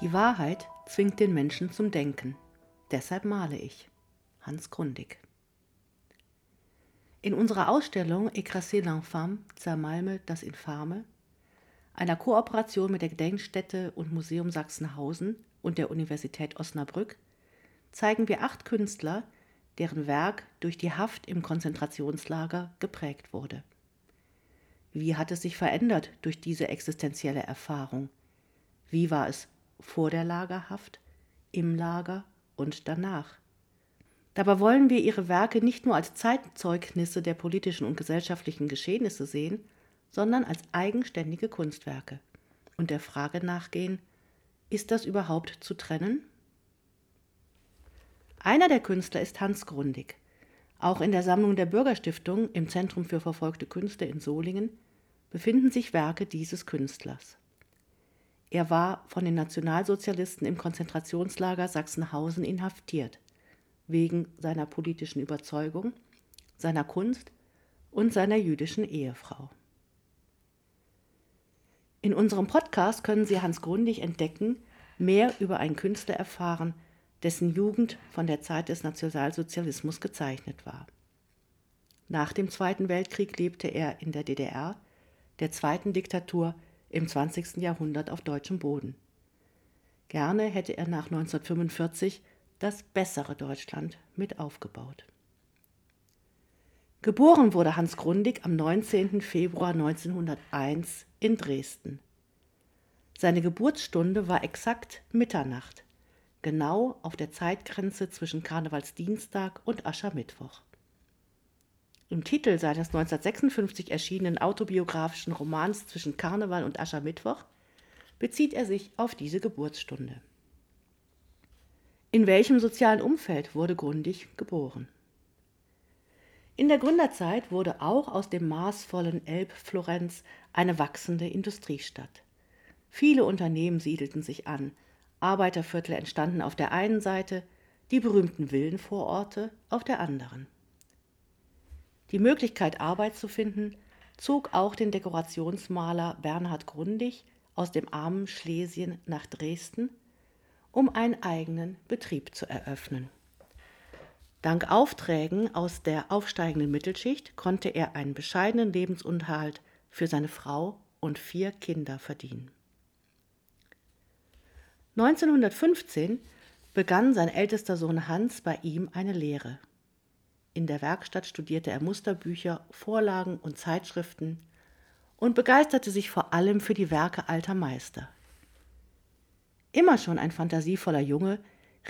Die Wahrheit zwingt den Menschen zum Denken. Deshalb male ich. Hans Grundig. In unserer Ausstellung Écrasé l'Infame, Zermalme das Infame, einer Kooperation mit der Gedenkstätte und Museum Sachsenhausen und der Universität Osnabrück, zeigen wir acht Künstler, deren Werk durch die Haft im Konzentrationslager geprägt wurde. Wie hat es sich verändert durch diese existenzielle Erfahrung? Wie war es vor der Lagerhaft, im Lager und danach? Dabei wollen wir ihre Werke nicht nur als Zeitzeugnisse der politischen und gesellschaftlichen Geschehnisse sehen, sondern als eigenständige Kunstwerke und der Frage nachgehen, ist das überhaupt zu trennen? Einer der Künstler ist Hans Grundig. Auch in der Sammlung der Bürgerstiftung im Zentrum für verfolgte Künste in Solingen befinden sich Werke dieses Künstlers. Er war von den Nationalsozialisten im Konzentrationslager Sachsenhausen inhaftiert, wegen seiner politischen Überzeugung, seiner Kunst und seiner jüdischen Ehefrau. In unserem Podcast können Sie Hans Grundig entdecken, mehr über einen Künstler erfahren, dessen Jugend von der Zeit des Nationalsozialismus gezeichnet war. Nach dem Zweiten Weltkrieg lebte er in der DDR, der zweiten Diktatur im 20. Jahrhundert auf deutschem Boden. Gerne hätte er nach 1945 das bessere Deutschland mit aufgebaut. Geboren wurde Hans Grundig am 19. Februar 1901 in Dresden. Seine Geburtsstunde war exakt Mitternacht, genau auf der Zeitgrenze zwischen Karnevalsdienstag und Aschermittwoch. Im Titel seines 1956 erschienenen autobiografischen Romans Zwischen Karneval und Aschermittwoch bezieht er sich auf diese Geburtsstunde. In welchem sozialen Umfeld wurde Grundig geboren? In der Gründerzeit wurde auch aus dem maßvollen Elbflorenz eine wachsende Industriestadt. Viele Unternehmen siedelten sich an, Arbeiterviertel entstanden auf der einen Seite, die berühmten Villenvororte auf der anderen. Die Möglichkeit, Arbeit zu finden, zog auch den Dekorationsmaler Bernhard Grundig aus dem armen Schlesien nach Dresden, um einen eigenen Betrieb zu eröffnen. Dank Aufträgen aus der aufsteigenden Mittelschicht konnte er einen bescheidenen Lebensunterhalt für seine Frau und vier Kinder verdienen. 1915 begann sein ältester Sohn Hans bei ihm eine Lehre. In der Werkstatt studierte er Musterbücher, Vorlagen und Zeitschriften und begeisterte sich vor allem für die Werke alter Meister. Immer schon ein fantasievoller Junge,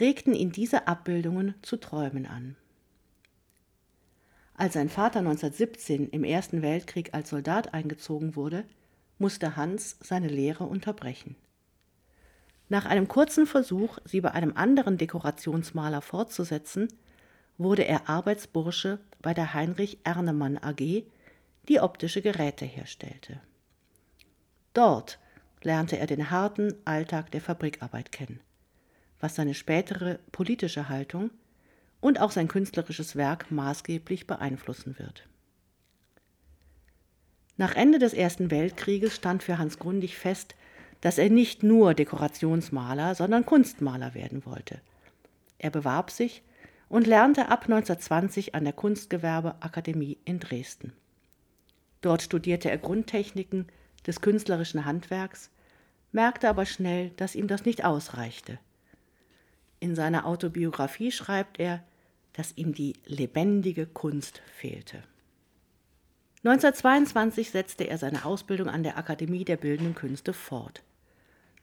regten ihn diese Abbildungen zu Träumen an. Als sein Vater 1917 im Ersten Weltkrieg als Soldat eingezogen wurde, musste Hans seine Lehre unterbrechen. Nach einem kurzen Versuch, sie bei einem anderen Dekorationsmaler fortzusetzen, wurde er Arbeitsbursche bei der Heinrich Ernemann AG, die optische Geräte herstellte. Dort lernte er den harten Alltag der Fabrikarbeit kennen, was seine spätere politische Haltung und auch sein künstlerisches Werk maßgeblich beeinflussen wird. Nach Ende des Ersten Weltkrieges stand für Hans Grundig fest, dass er nicht nur Dekorationsmaler, sondern Kunstmaler werden wollte. Er bewarb sich und lernte ab 1920 an der Kunstgewerbeakademie in Dresden. Dort studierte er Grundtechniken des künstlerischen Handwerks, merkte aber schnell, dass ihm das nicht ausreichte. In seiner Autobiografie schreibt er, dass ihm die lebendige Kunst fehlte. 1922 setzte er seine Ausbildung an der Akademie der Bildenden Künste fort.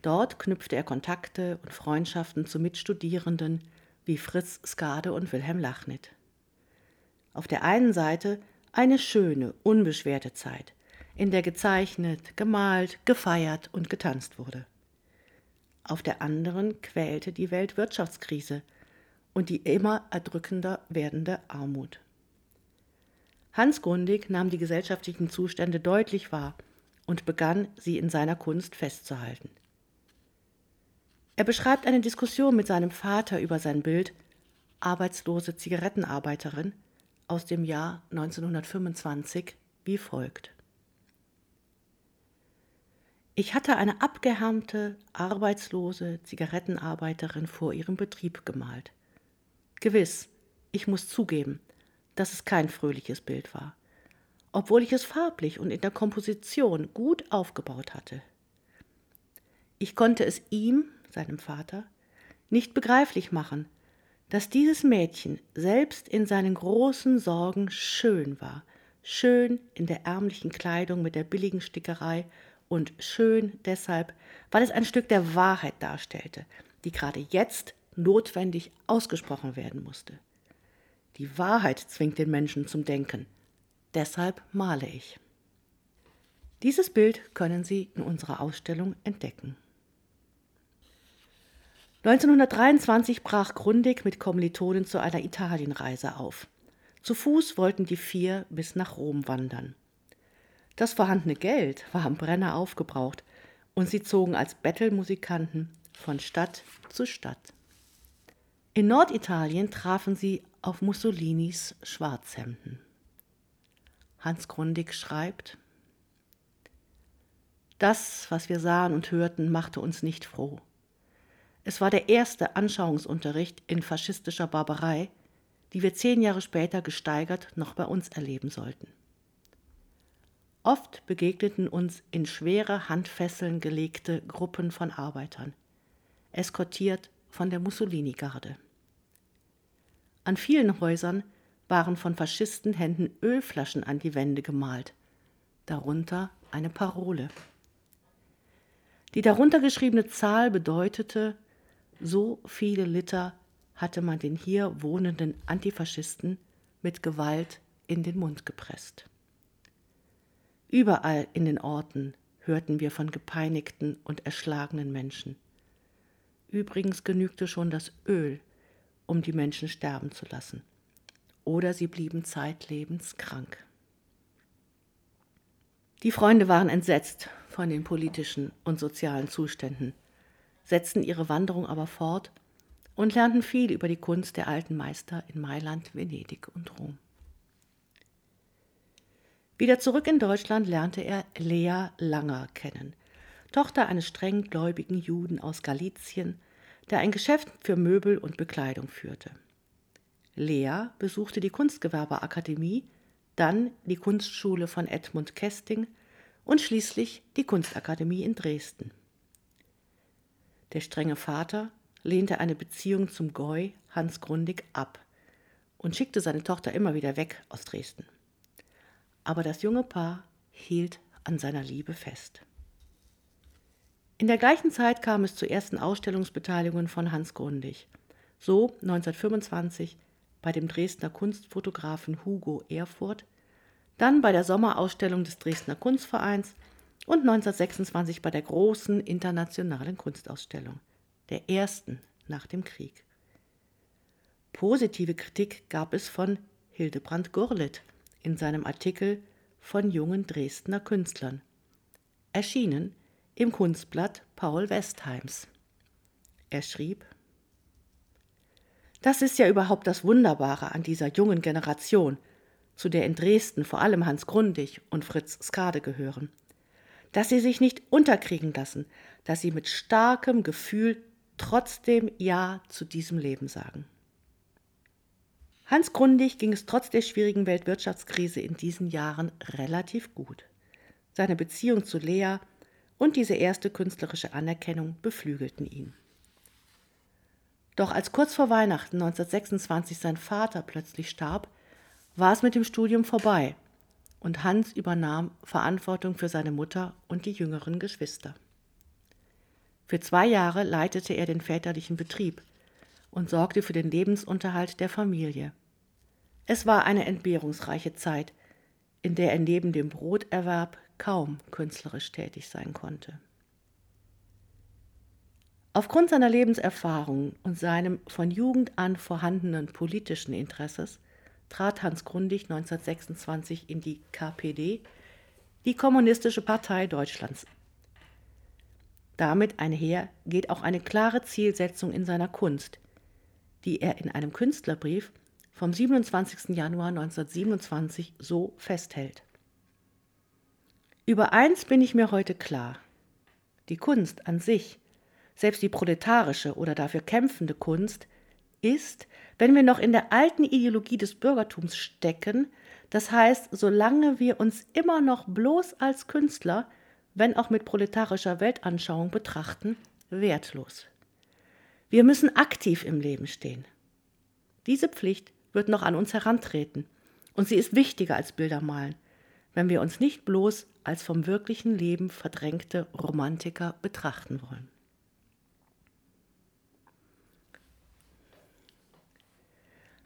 Dort knüpfte er Kontakte und Freundschaften zu Mitstudierenden, wie Fritz Skade und Wilhelm Lachnit. Auf der einen Seite eine schöne, unbeschwerte Zeit, in der gezeichnet, gemalt, gefeiert und getanzt wurde. Auf der anderen quälte die Weltwirtschaftskrise und die immer erdrückender werdende Armut. Hans Grundig nahm die gesellschaftlichen Zustände deutlich wahr und begann, sie in seiner Kunst festzuhalten. Er beschreibt eine Diskussion mit seinem Vater über sein Bild Arbeitslose Zigarettenarbeiterin aus dem Jahr 1925 wie folgt. Ich hatte eine abgehärmte, arbeitslose Zigarettenarbeiterin vor ihrem Betrieb gemalt. Gewiss, ich muss zugeben, dass es kein fröhliches Bild war, obwohl ich es farblich und in der Komposition gut aufgebaut hatte. Ich konnte es ihm, seinem Vater, nicht begreiflich machen, dass dieses Mädchen selbst in seinen großen Sorgen schön war, schön in der ärmlichen Kleidung mit der billigen Stickerei und schön deshalb, weil es ein Stück der Wahrheit darstellte, die gerade jetzt notwendig ausgesprochen werden musste. Die Wahrheit zwingt den Menschen zum Denken. Deshalb male ich. Dieses Bild können Sie in unserer Ausstellung entdecken. 1923 brach Grundig mit Kommilitonen zu einer Italienreise auf. Zu Fuß wollten die vier bis nach Rom wandern. Das vorhandene Geld war am Brenner aufgebraucht und sie zogen als Bettelmusikanten von Stadt zu Stadt. In Norditalien trafen sie auf Mussolinis Schwarzhemden. Hans Grundig schreibt, Das, was wir sahen und hörten, machte uns nicht froh. Es war der erste Anschauungsunterricht in faschistischer Barbarei, die wir zehn Jahre später gesteigert noch bei uns erleben sollten. Oft begegneten uns in schwere Handfesseln gelegte Gruppen von Arbeitern, eskortiert von der Mussolini-Garde. An vielen Häusern waren von Faschistenhänden Ölflaschen an die Wände gemalt, darunter eine Parole. Die darunter geschriebene Zahl bedeutete so viele Liter hatte man den hier wohnenden Antifaschisten mit Gewalt in den Mund gepresst. Überall in den Orten hörten wir von gepeinigten und erschlagenen Menschen. Übrigens genügte schon das Öl, um die Menschen sterben zu lassen. Oder sie blieben zeitlebens krank. Die Freunde waren entsetzt von den politischen und sozialen Zuständen setzten ihre Wanderung aber fort und lernten viel über die Kunst der alten Meister in Mailand, Venedig und Rom. Wieder zurück in Deutschland lernte er Lea Langer kennen, Tochter eines streng gläubigen Juden aus Galizien, der ein Geschäft für Möbel und Bekleidung führte. Lea besuchte die Kunstgewerbeakademie, dann die Kunstschule von Edmund Kesting und schließlich die Kunstakademie in Dresden. Der strenge Vater lehnte eine Beziehung zum Goi Hans Grundig ab und schickte seine Tochter immer wieder weg aus Dresden. Aber das junge Paar hielt an seiner Liebe fest. In der gleichen Zeit kam es zu ersten Ausstellungsbeteiligungen von Hans Grundig. So 1925 bei dem Dresdner Kunstfotografen Hugo Erfurt, dann bei der Sommerausstellung des Dresdner Kunstvereins und 1926 bei der großen internationalen Kunstausstellung, der ersten nach dem Krieg. Positive Kritik gab es von Hildebrand Gurlitt in seinem Artikel von jungen Dresdner Künstlern, erschienen im Kunstblatt Paul Westheims. Er schrieb, das ist ja überhaupt das Wunderbare an dieser jungen Generation, zu der in Dresden vor allem Hans Grundig und Fritz Skade gehören dass sie sich nicht unterkriegen lassen, dass sie mit starkem Gefühl trotzdem Ja zu diesem Leben sagen. Hans Grundig ging es trotz der schwierigen Weltwirtschaftskrise in diesen Jahren relativ gut. Seine Beziehung zu Lea und diese erste künstlerische Anerkennung beflügelten ihn. Doch als kurz vor Weihnachten 1926 sein Vater plötzlich starb, war es mit dem Studium vorbei und Hans übernahm Verantwortung für seine Mutter und die jüngeren Geschwister. Für zwei Jahre leitete er den väterlichen Betrieb und sorgte für den Lebensunterhalt der Familie. Es war eine entbehrungsreiche Zeit, in der er neben dem Broterwerb kaum künstlerisch tätig sein konnte. Aufgrund seiner Lebenserfahrung und seinem von Jugend an vorhandenen politischen Interesses trat Hans Grundig 1926 in die KPD, die Kommunistische Partei Deutschlands. Damit einher geht auch eine klare Zielsetzung in seiner Kunst, die er in einem Künstlerbrief vom 27. Januar 1927 so festhält. Über eins bin ich mir heute klar. Die Kunst an sich, selbst die proletarische oder dafür kämpfende Kunst, ist, wenn wir noch in der alten Ideologie des Bürgertums stecken, das heißt, solange wir uns immer noch bloß als Künstler, wenn auch mit proletarischer Weltanschauung betrachten, wertlos. Wir müssen aktiv im Leben stehen. Diese Pflicht wird noch an uns herantreten, und sie ist wichtiger als Bildermalen, wenn wir uns nicht bloß als vom wirklichen Leben verdrängte Romantiker betrachten wollen.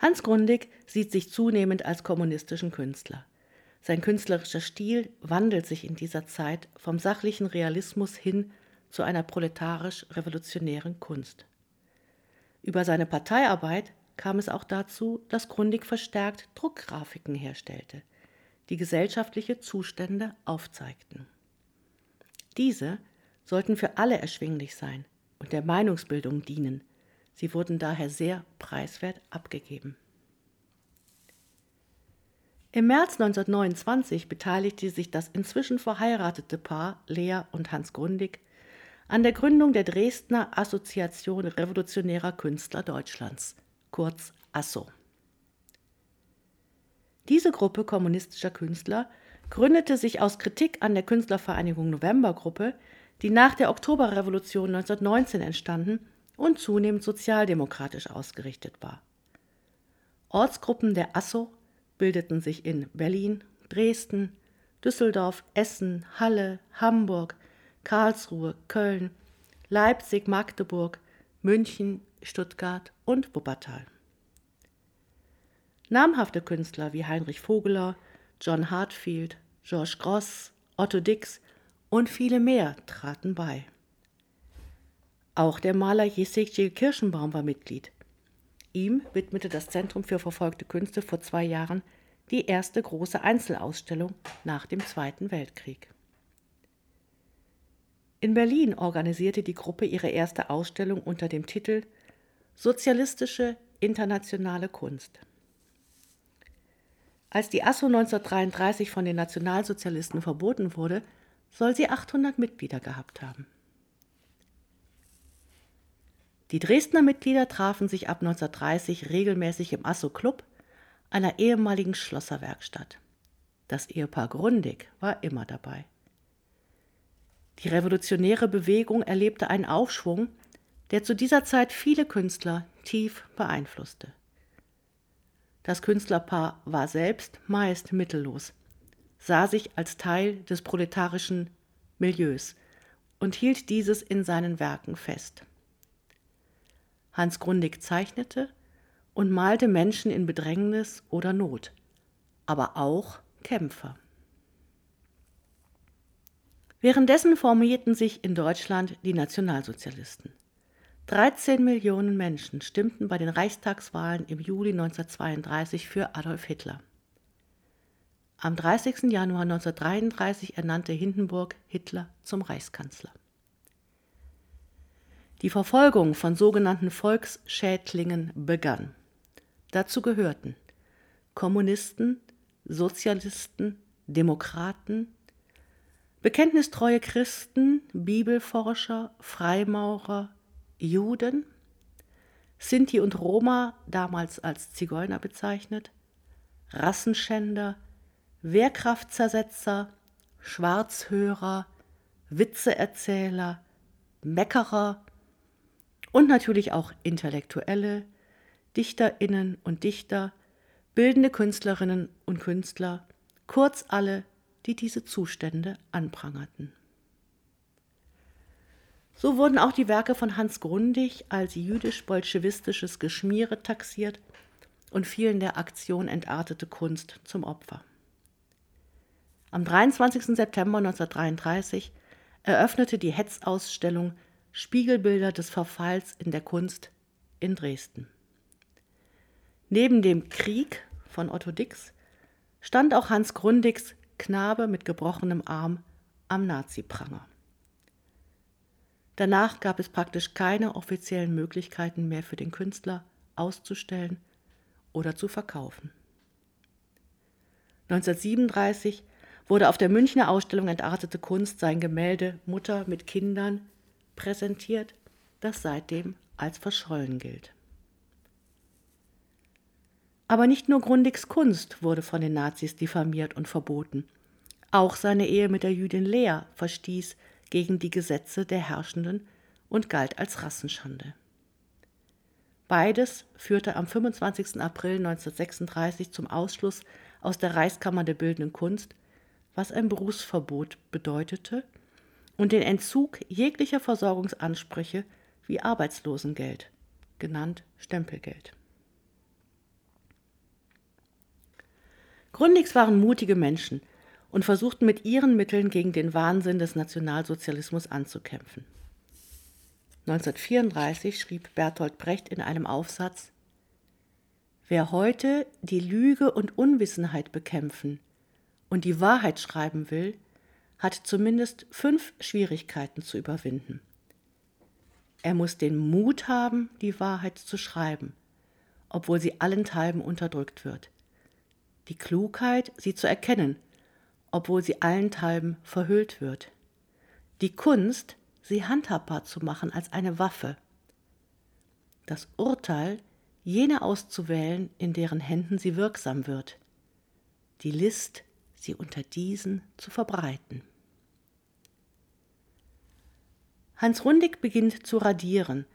Hans Grundig sieht sich zunehmend als kommunistischen Künstler. Sein künstlerischer Stil wandelt sich in dieser Zeit vom sachlichen Realismus hin zu einer proletarisch-revolutionären Kunst. Über seine Parteiarbeit kam es auch dazu, dass Grundig verstärkt Druckgrafiken herstellte, die gesellschaftliche Zustände aufzeigten. Diese sollten für alle erschwinglich sein und der Meinungsbildung dienen. Sie wurden daher sehr preiswert abgegeben. Im März 1929 beteiligte sich das inzwischen verheiratete Paar Lea und Hans Grundig an der Gründung der Dresdner Assoziation Revolutionärer Künstler Deutschlands, kurz ASSO. Diese Gruppe kommunistischer Künstler gründete sich aus Kritik an der Künstlervereinigung Novembergruppe, die nach der Oktoberrevolution 1919 entstanden und zunehmend sozialdemokratisch ausgerichtet war. Ortsgruppen der ASSO bildeten sich in Berlin, Dresden, Düsseldorf, Essen, Halle, Hamburg, Karlsruhe, Köln, Leipzig, Magdeburg, München, Stuttgart und Wuppertal. Namhafte Künstler wie Heinrich Vogeler, John Hartfield, George Gross, Otto Dix und viele mehr traten bei. Auch der Maler Jesekiel Kirschenbaum war Mitglied. Ihm widmete das Zentrum für verfolgte Künste vor zwei Jahren die erste große Einzelausstellung nach dem Zweiten Weltkrieg. In Berlin organisierte die Gruppe ihre erste Ausstellung unter dem Titel Sozialistische internationale Kunst. Als die ASSO 1933 von den Nationalsozialisten verboten wurde, soll sie 800 Mitglieder gehabt haben. Die Dresdner Mitglieder trafen sich ab 1930 regelmäßig im Asso Club, einer ehemaligen Schlosserwerkstatt. Das Ehepaar Grundig war immer dabei. Die revolutionäre Bewegung erlebte einen Aufschwung, der zu dieser Zeit viele Künstler tief beeinflusste. Das Künstlerpaar war selbst meist mittellos, sah sich als Teil des proletarischen Milieus und hielt dieses in seinen Werken fest. Hans Grundig zeichnete und malte Menschen in Bedrängnis oder Not, aber auch Kämpfer. Währenddessen formierten sich in Deutschland die Nationalsozialisten. 13 Millionen Menschen stimmten bei den Reichstagswahlen im Juli 1932 für Adolf Hitler. Am 30. Januar 1933 ernannte Hindenburg Hitler zum Reichskanzler. Die Verfolgung von sogenannten Volksschädlingen begann. Dazu gehörten Kommunisten, Sozialisten, Demokraten, bekenntnistreue Christen, Bibelforscher, Freimaurer, Juden, Sinti und Roma, damals als Zigeuner bezeichnet, Rassenschänder, Wehrkraftzersetzer, Schwarzhörer, Witzeerzähler, Meckerer und natürlich auch Intellektuelle, Dichterinnen und Dichter, bildende Künstlerinnen und Künstler, kurz alle, die diese Zustände anprangerten. So wurden auch die Werke von Hans Grundig als jüdisch-bolschewistisches Geschmiere taxiert und fielen der Aktion entartete Kunst zum Opfer. Am 23. September 1933 eröffnete die Hetzausstellung Spiegelbilder des Verfalls in der Kunst in Dresden. Neben dem Krieg von Otto Dix stand auch Hans Grundigs Knabe mit gebrochenem Arm am Nazi-Pranger. Danach gab es praktisch keine offiziellen Möglichkeiten mehr für den Künstler auszustellen oder zu verkaufen. 1937 wurde auf der Münchner Ausstellung Entartete Kunst sein Gemälde Mutter mit Kindern präsentiert, das seitdem als verschollen gilt. Aber nicht nur Grundigs Kunst wurde von den Nazis diffamiert und verboten. Auch seine Ehe mit der Jüdin Lea verstieß gegen die Gesetze der Herrschenden und galt als Rassenschande. Beides führte am 25. April 1936 zum Ausschluss aus der Reichskammer der Bildenden Kunst, was ein Berufsverbot bedeutete, und den Entzug jeglicher Versorgungsansprüche wie Arbeitslosengeld, genannt Stempelgeld. Grundigs waren mutige Menschen und versuchten mit ihren Mitteln gegen den Wahnsinn des Nationalsozialismus anzukämpfen. 1934 schrieb Bertolt Brecht in einem Aufsatz Wer heute die Lüge und Unwissenheit bekämpfen und die Wahrheit schreiben will, hat zumindest fünf Schwierigkeiten zu überwinden. Er muss den Mut haben, die Wahrheit zu schreiben, obwohl sie allenthalben unterdrückt wird. Die Klugheit, sie zu erkennen, obwohl sie allenthalben verhüllt wird. Die Kunst, sie handhabbar zu machen als eine Waffe. Das Urteil, jene auszuwählen, in deren Händen sie wirksam wird. Die List, sie unter diesen zu verbreiten. Hans Rundig beginnt zu radieren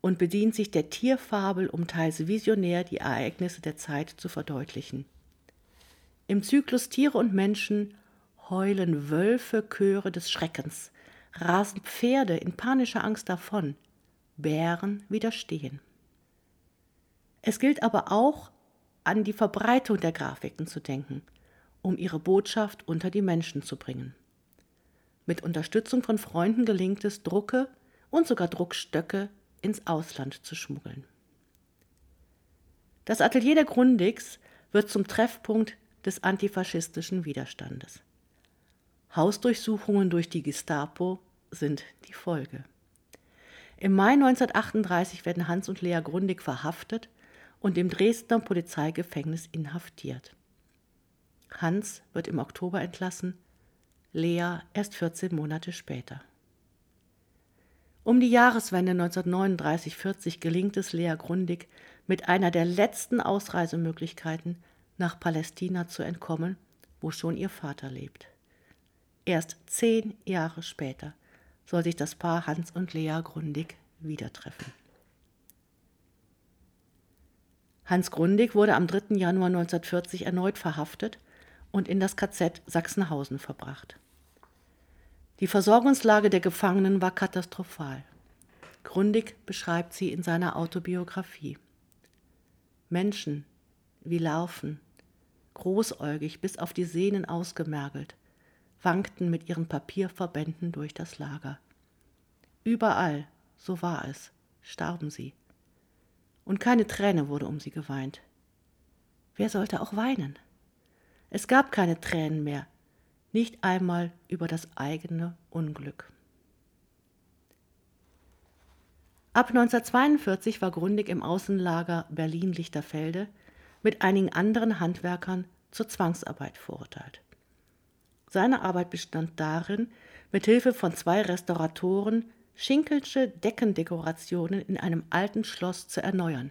und bedient sich der Tierfabel, um teils visionär die Ereignisse der Zeit zu verdeutlichen. Im Zyklus Tiere und Menschen heulen Wölfe Chöre des Schreckens, rasen Pferde in panischer Angst davon, Bären widerstehen. Es gilt aber auch, an die Verbreitung der Grafiken zu denken, um ihre Botschaft unter die Menschen zu bringen. Mit Unterstützung von Freunden gelingt es, Drucke und sogar Druckstöcke ins Ausland zu schmuggeln. Das Atelier der Grundigs wird zum Treffpunkt des antifaschistischen Widerstandes. Hausdurchsuchungen durch die Gestapo sind die Folge. Im Mai 1938 werden Hans und Lea Grundig verhaftet und im Dresdner Polizeigefängnis inhaftiert. Hans wird im Oktober entlassen, Lea erst 14 Monate später. Um die Jahreswende 1939-40 gelingt es Lea Grundig, mit einer der letzten Ausreisemöglichkeiten nach Palästina zu entkommen, wo schon ihr Vater lebt. Erst zehn Jahre später soll sich das Paar Hans und Lea Grundig wieder treffen. Hans Grundig wurde am 3. Januar 1940 erneut verhaftet und in das KZ Sachsenhausen verbracht. Die Versorgungslage der Gefangenen war katastrophal. Grundig beschreibt sie in seiner Autobiografie. Menschen wie Larven, großäugig bis auf die Sehnen ausgemergelt, wankten mit ihren Papierverbänden durch das Lager. Überall, so war es, starben sie. Und keine Träne wurde um sie geweint. Wer sollte auch weinen? Es gab keine Tränen mehr, nicht einmal über das eigene Unglück. Ab 1942 war Grundig im Außenlager Berlin-Lichterfelde mit einigen anderen Handwerkern zur Zwangsarbeit verurteilt. Seine Arbeit bestand darin, mit Hilfe von zwei Restauratoren Schinkelsche Deckendekorationen in einem alten Schloss zu erneuern,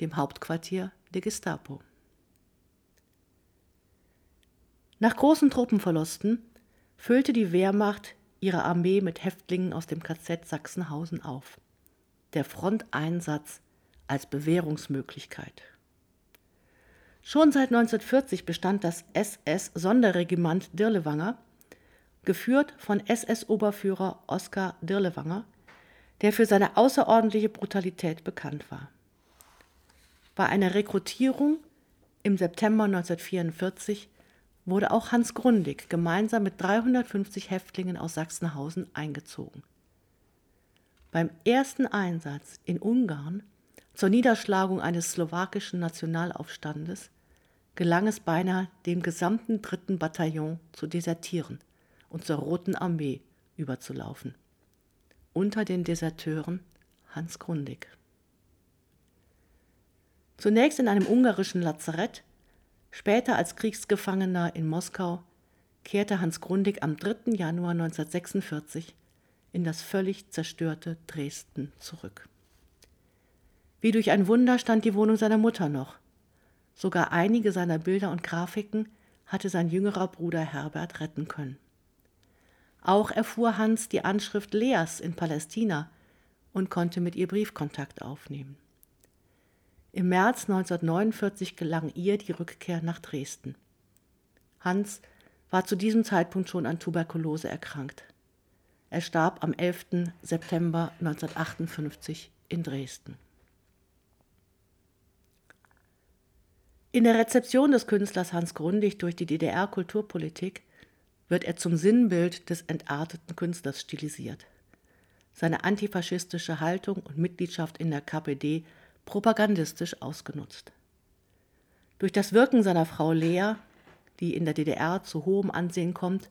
dem Hauptquartier der Gestapo. Nach großen Truppenverlusten füllte die Wehrmacht ihre Armee mit Häftlingen aus dem KZ Sachsenhausen auf. Der Fronteinsatz als Bewährungsmöglichkeit. Schon seit 1940 bestand das SS-Sonderregiment Dirlewanger, geführt von SS-Oberführer Oskar Dirlewanger, der für seine außerordentliche Brutalität bekannt war. Bei einer Rekrutierung im September 1944 wurde auch Hans Grundig gemeinsam mit 350 Häftlingen aus Sachsenhausen eingezogen. Beim ersten Einsatz in Ungarn zur Niederschlagung eines slowakischen Nationalaufstandes gelang es beinahe, dem gesamten dritten Bataillon zu desertieren und zur Roten Armee überzulaufen. Unter den Deserteuren Hans Grundig. Zunächst in einem ungarischen Lazarett, später als Kriegsgefangener in Moskau, kehrte Hans Grundig am 3. Januar 1946 in das völlig zerstörte Dresden zurück. Wie durch ein Wunder stand die Wohnung seiner Mutter noch. Sogar einige seiner Bilder und Grafiken hatte sein jüngerer Bruder Herbert retten können. Auch erfuhr Hans die Anschrift Leas in Palästina und konnte mit ihr Briefkontakt aufnehmen. Im März 1949 gelang ihr die Rückkehr nach Dresden. Hans war zu diesem Zeitpunkt schon an Tuberkulose erkrankt. Er starb am 11. September 1958 in Dresden. In der Rezeption des Künstlers Hans Grundig durch die DDR-Kulturpolitik wird er zum Sinnbild des entarteten Künstlers stilisiert. Seine antifaschistische Haltung und Mitgliedschaft in der KPD propagandistisch ausgenutzt. Durch das Wirken seiner Frau Lea, die in der DDR zu hohem Ansehen kommt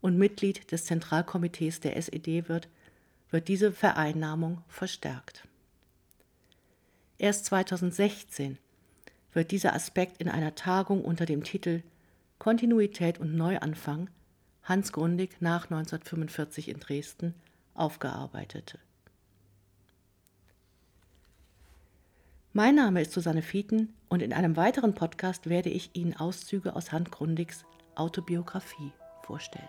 und Mitglied des Zentralkomitees der SED wird, wird diese Vereinnahmung verstärkt. Erst 2016 wird dieser Aspekt in einer Tagung unter dem Titel Kontinuität und Neuanfang Hans Grundig nach 1945 in Dresden aufgearbeitet. Mein Name ist Susanne Fieten und in einem weiteren Podcast werde ich Ihnen Auszüge aus Hans Grundigs Autobiografie vorstellen.